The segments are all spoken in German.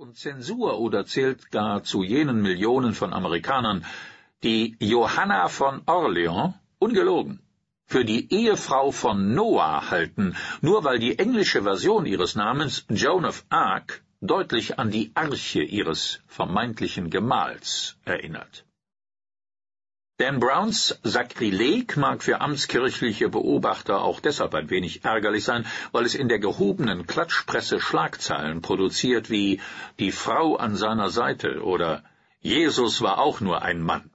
und Zensur oder zählt gar zu jenen Millionen von Amerikanern, die Johanna von Orleans ungelogen für die Ehefrau von Noah halten, nur weil die englische Version ihres Namens Joan of Arc deutlich an die Arche ihres vermeintlichen Gemahls erinnert. Dan Browns Sakrileg mag für amtskirchliche Beobachter auch deshalb ein wenig ärgerlich sein, weil es in der gehobenen Klatschpresse Schlagzeilen produziert wie Die Frau an seiner Seite oder Jesus war auch nur ein Mann.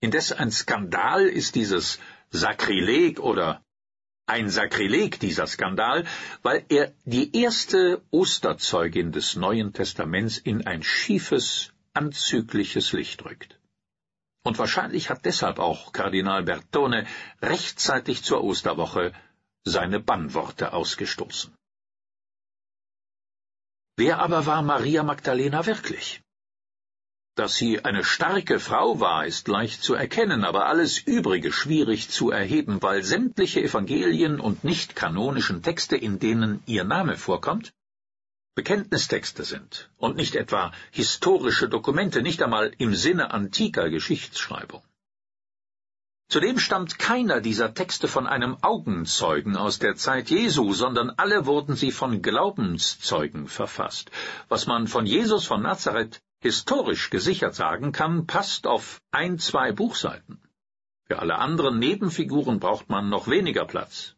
Indes ein Skandal ist dieses Sakrileg oder ein Sakrileg dieser Skandal, weil er die erste Osterzeugin des Neuen Testaments in ein schiefes, anzügliches Licht rückt. Und wahrscheinlich hat deshalb auch Kardinal Bertone rechtzeitig zur Osterwoche seine Bannworte ausgestoßen. Wer aber war Maria Magdalena wirklich? Dass sie eine starke Frau war, ist leicht zu erkennen, aber alles Übrige schwierig zu erheben, weil sämtliche Evangelien und nicht kanonischen Texte, in denen ihr Name vorkommt, Bekenntnistexte sind und nicht etwa historische Dokumente, nicht einmal im Sinne antiker Geschichtsschreibung. Zudem stammt keiner dieser Texte von einem Augenzeugen aus der Zeit Jesu, sondern alle wurden sie von Glaubenszeugen verfasst. Was man von Jesus von Nazareth historisch gesichert sagen kann, passt auf ein, zwei Buchseiten. Für alle anderen Nebenfiguren braucht man noch weniger Platz.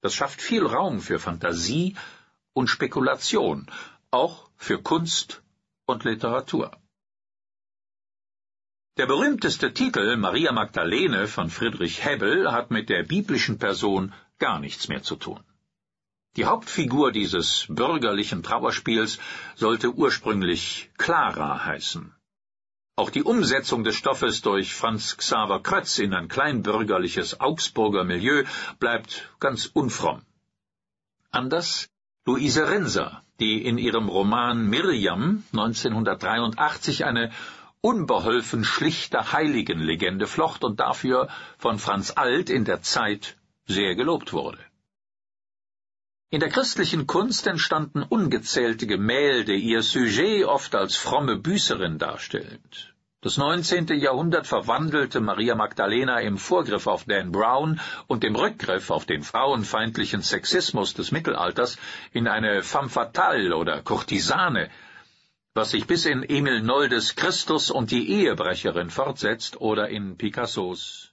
Das schafft viel Raum für Fantasie und Spekulation, auch für Kunst und Literatur. Der berühmteste Titel Maria Magdalene von Friedrich Hebbel hat mit der biblischen Person gar nichts mehr zu tun. Die Hauptfigur dieses bürgerlichen Trauerspiels sollte ursprünglich Clara heißen. Auch die Umsetzung des Stoffes durch Franz Xaver Krötz in ein kleinbürgerliches Augsburger Milieu bleibt ganz unfromm. Anders Luise Renser, die in ihrem Roman Miriam 1983 eine unbeholfen schlichte Heiligenlegende flocht und dafür von Franz Alt in der Zeit sehr gelobt wurde. In der christlichen Kunst entstanden ungezählte Gemälde, ihr Sujet oft als fromme Büßerin darstellend. Das 19. Jahrhundert verwandelte Maria Magdalena im Vorgriff auf Dan Brown und im Rückgriff auf den frauenfeindlichen Sexismus des Mittelalters in eine femme fatale oder Kurtisane, was sich bis in Emil Noldes Christus und die Ehebrecherin fortsetzt oder in Picassos